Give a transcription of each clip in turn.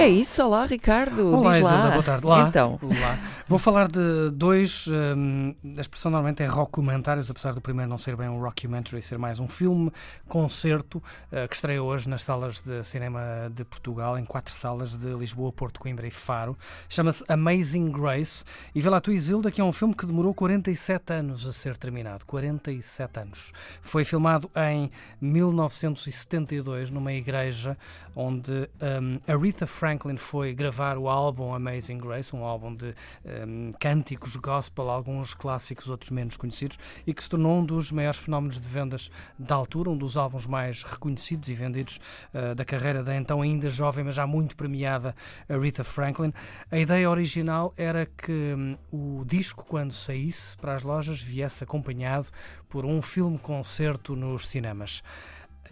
É isso, olá Ricardo, Olá, diz lá. Isilda, boa tarde. Lá, Então, lá. Vou falar de dois. hum, a expressão normalmente é rockumentários, apesar do primeiro não ser bem um rockumentary, ser mais um filme concerto eh, que estreia hoje nas salas de cinema de Portugal, em quatro salas de Lisboa, Porto, Coimbra e Faro. Chama-se Amazing Grace. E vê lá tu, Isilda, que é um filme que demorou 47 anos a ser terminado. 47 anos. Foi filmado em 1972 numa igreja onde hum, Aretha Franklin foi gravar o álbum Amazing Grace, um álbum de hum, cânticos gospel, alguns clássicos, outros menos conhecidos, e que se tornou um dos maiores fenómenos de vendas da altura, um dos álbuns mais reconhecidos e vendidos uh, da carreira da então ainda jovem, mas já muito premiada Aretha Franklin. A ideia original era que hum, o disco, quando saísse para as lojas, viesse acompanhado por um filme-concerto nos cinemas.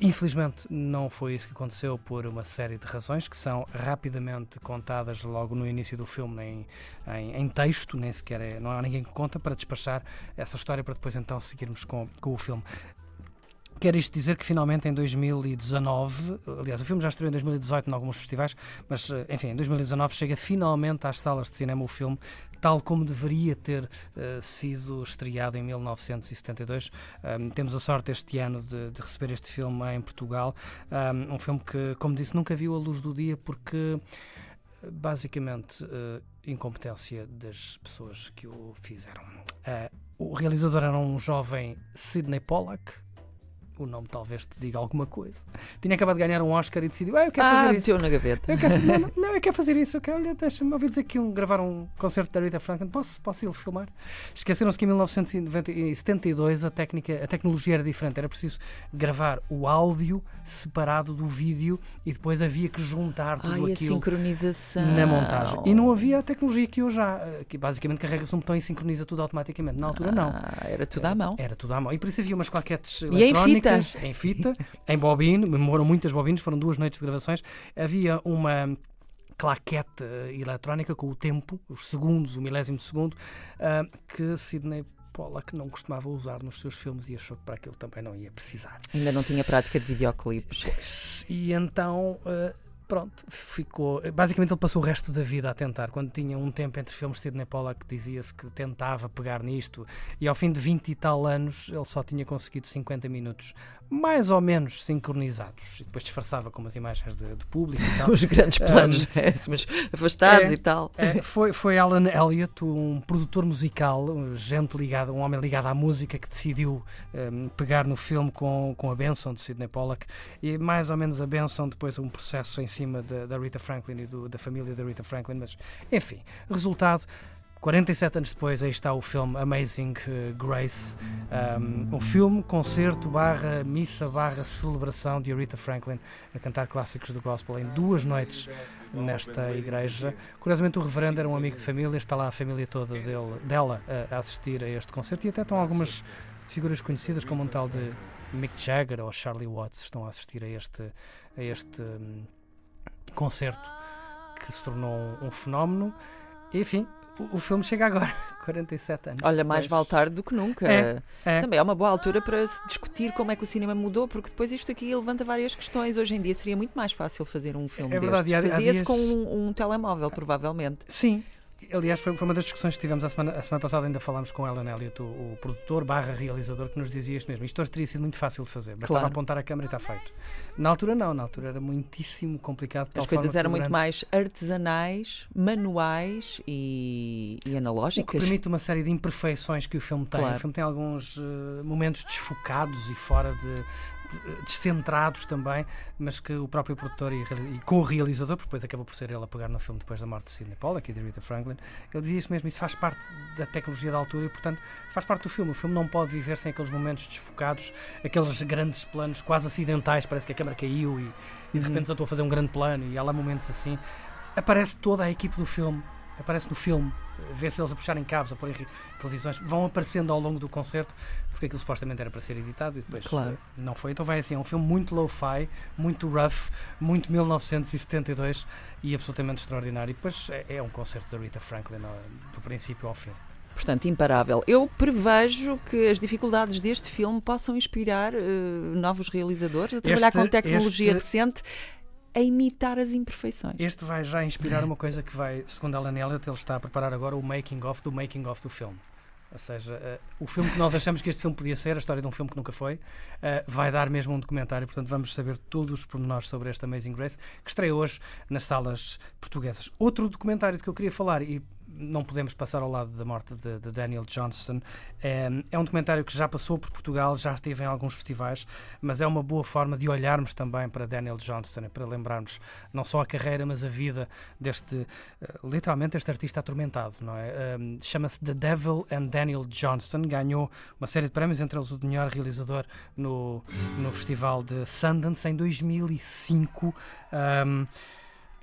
Infelizmente não foi isso que aconteceu por uma série de razões que são rapidamente contadas logo no início do filme em, em, em texto, nem sequer é, não há ninguém que conta para despachar essa história para depois então seguirmos com, com o filme. Quer isto dizer que finalmente em 2019, aliás, o filme já estreou em 2018 em alguns festivais, mas eh, enfim, em 2019 chega finalmente às salas de cinema o filme, tal como deveria ter uh, sido estreado em 1972. Um, temos a sorte este ano de, de, receber este filme em Portugal, um, um filme que, como disse, nunca viu a luz do dia porque basicamente uh, incompetência das pessoas que o fizeram. Uh, o realizador era um jovem Sidney Pollack, o nome talvez te diga alguma coisa. Tinha acabado de ganhar um Oscar e decidiu, ah, eu quero ah, fazer isso. na gaveta. Eu quero, não, não, eu quero fazer isso. Eu quero, olha, deixa-me ouvir dizer que iam gravar um concerto da Rita Franklin. Posso, posso ir filmar? Esqueceram-se que em 1972 a, técnica, a tecnologia era diferente. Era preciso gravar o áudio separado do vídeo e depois havia que juntar tudo Ai, aquilo a sincronização. na montagem. E não havia a tecnologia que hoje há, que basicamente carrega-se um botão e sincroniza tudo automaticamente. Na altura, não. Ah, era tudo à mão. Era tudo à mão. E por isso havia umas claquetes E em fita. em fita, em bobine, moram muitas bobines, foram duas noites de gravações. Havia uma claquete eletrónica com o tempo, os segundos, o milésimo de segundo, uh, que Sidney Pollack não costumava usar nos seus filmes e achou que para aquilo também não ia precisar. Ainda não tinha prática de videoclipes. Pois, e então. Pronto, ficou. Basicamente, ele passou o resto da vida a tentar. Quando tinha um tempo entre filmes, Sidney Pollack dizia-se que tentava pegar nisto, e ao fim de 20 e tal anos, ele só tinha conseguido 50 minutos mais ou menos sincronizados. E depois disfarçava com umas imagens de, de público e tal. Os grandes planos, um, é, mas afastados é, e tal. É, foi, foi Alan Elliott, um produtor musical, gente ligada, um homem ligado à música, que decidiu um, pegar no filme com, com a benção de Sidney Pollack e mais ou menos a benção depois um processo em cima da Rita Franklin e do, da família da Rita Franklin, mas enfim, resultado 47 anos depois, aí está o filme Amazing Grace, um, um filme, concerto, barra, missa, barra, celebração de Aretha Franklin a cantar clássicos do gospel em duas noites nesta igreja. Curiosamente, o reverendo era um amigo de família, está lá a família toda dele, dela a assistir a este concerto e até estão algumas figuras conhecidas, como um tal de Mick Jagger ou Charlie Watts, estão a assistir a este, a este um, concerto que se tornou um fenómeno. Enfim, o filme chega agora, 47 anos. Olha, mais vale tarde do que nunca. É, é. Também é uma boa altura para se discutir como é que o cinema mudou, porque depois isto aqui levanta várias questões. Hoje em dia seria muito mais fácil fazer um filme é verdade, Fazia-se dias... com um, um, telemóvel, provavelmente. Sim. Aliás, foi, foi uma das discussões que tivemos a semana, a semana passada, ainda falámos com Alan Elliott, o, o produtor barra realizador, que nos dizia isto mesmo. Isto hoje teria sido muito fácil de fazer, bastava claro. apontar a câmera e está feito. Na altura não, na altura era muitíssimo complicado. As coisas eram muito mais artesanais, manuais e, e analógicas. O que permite uma série de imperfeições que o filme tem. Claro. O filme tem alguns uh, momentos desfocados e fora de, descentrados também, mas que o próprio produtor e, e co-realizador, porque depois acabou por ser ele a pegar no filme depois da morte de Sidney Pollack e de Rita Franklin, ele dizia isso mesmo, isso faz parte da tecnologia da altura e, portanto, faz parte do filme. O filme não pode viver sem aqueles momentos desfocados, aqueles grandes planos quase acidentais, parece que a câmera caiu e, e de repente já estou a fazer um grande plano e há lá momentos assim. Aparece toda a equipe do filme aparece no filme vê-se eles a puxarem cabos, a pôr em televisões, vão aparecendo ao longo do concerto, porque aquilo supostamente era para ser editado e depois Claro. eh, não foi. Então vai assim, é um filme muito low-fi, muito rough, muito 1972 e absolutamente extraordinário. E depois é, é um concerto da Rita Franklin ó, do princípio ao fim. Portanto, imparável. Eu prevejo que as dificuldades deste filme possam inspirar eh, novos realizadores a trabalhar Este- com tecnologia este- recente a imitar as imperfeições. Este vai já inspirar uma coisa que vai, segundo Alan Elliott, ele está a preparar agora o making of do making of do filme. Ou seja, eh, o filme que nós achamos que este filme podia ser, a história de um filme que nunca foi, eh, vai dar mesmo um documentário. Portanto, vamos saber todos os pormenores sobre este Amazing Grace, que estreia hoje nas salas portuguesas. Outro documentário de que eu queria falar, e não podemos passar ao lado da morte de, de Daniel Johnston, é, é um documentário que já passou por Portugal, já esteve em alguns festivais, mas é uma boa forma de olharmos também para Daniel Johnston, e para lembrarmos não só a carreira, mas a vida deste, eh, literalmente, este artista atormentado, não é? Um, Chama-se The Devil and Daniel Johnston, ganhou uma série de prémios, entre eles o de melhor realizador no, no Festival de Sundance em 2005. Um,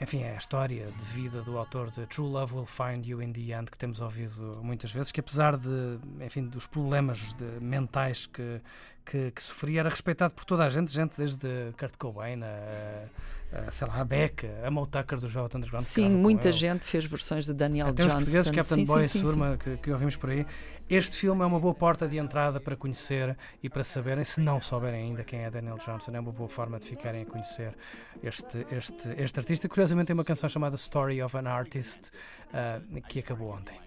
enfim, é a história de vida do autor de True Love Will Find You in the End, que temos ouvido muitas vezes, que apesar de, enfim, dos problemas de- mentais que, que, que sofria, era respeitado por toda a gente, gente desde Kurt Cobain a, a, sei lá, a Beck, a Mo Tucker dos Velvet Underground. Sim, muita gente fez versões de Daniel Até os Johnston. portugueses, Captain Sim, Boy sim, e sim, Surma, que, que ouvimos por aí. Este filme é uma boa porta de entrada para conhecer e para saberem, se não souberem ainda quem é Daniel Johnson, é uma boa forma de ficarem a conhecer este, este, este artista. Curiosamente tem uma canção chamada Story of an Artist, ah, que acabou ontem.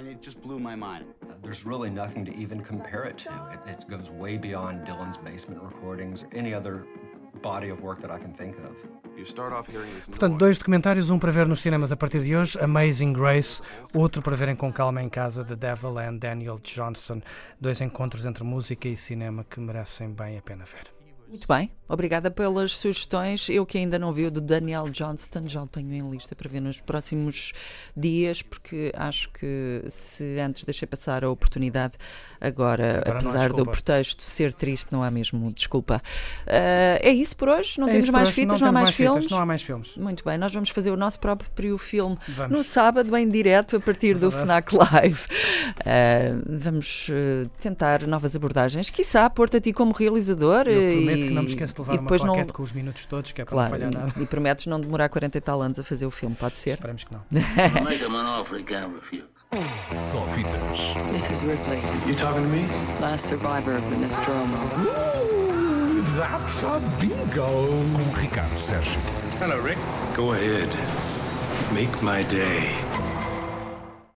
And it just blew my mind. There's really nothing to even compare it to. It, it goes way beyond Dylan's basement recordings, any other body of work that I can think of. You start off hearing this Portanto, dois documentários, um para ver nos cinemas a partir de hoje, Amazing Grace, outro para verem com calma em casa, The Devil and Daniel Johnson. Dois encontros entre música e cinema que merecem bem a pena ver. Muito bem, obrigada pelas sugestões. Eu que ainda não vi o de Daniel Johnston, já o tenho em lista para ver nos próximos dias, porque acho que se antes deixei passar a oportunidade, agora, Agora não há apesar do pretexto ser triste, não há mesmo desculpa. Ah, é isso por hoje? Não É temos mais hoje. fitas, não, há temos mais, fitas, filmes? Não há mais filmes. Muito bem, nós vamos fazer o nosso próprio filme Vamos. no sábado, em direto, a partir do Verdade. FNAC Live. Ah, vamos eh, tentar novas abordagens. Quiçá, pôr-te a ti como realizador. Eu eh, prometo que não me esqueço de levar uma depois não, com os minutos todos, que é para Claro, não falhar nada. e, e prometes não demorar 40 e tal anos a fazer o filme, pode ser? Esperamos que não. Make him an offer he can't refuse. Só fitas. This is Ripley, You talking to me? last survivor of the Nostromo. Ooh, that's a bingo. Com Ricardo Sérgio. Hello, Rick. Go ahead. Make my day.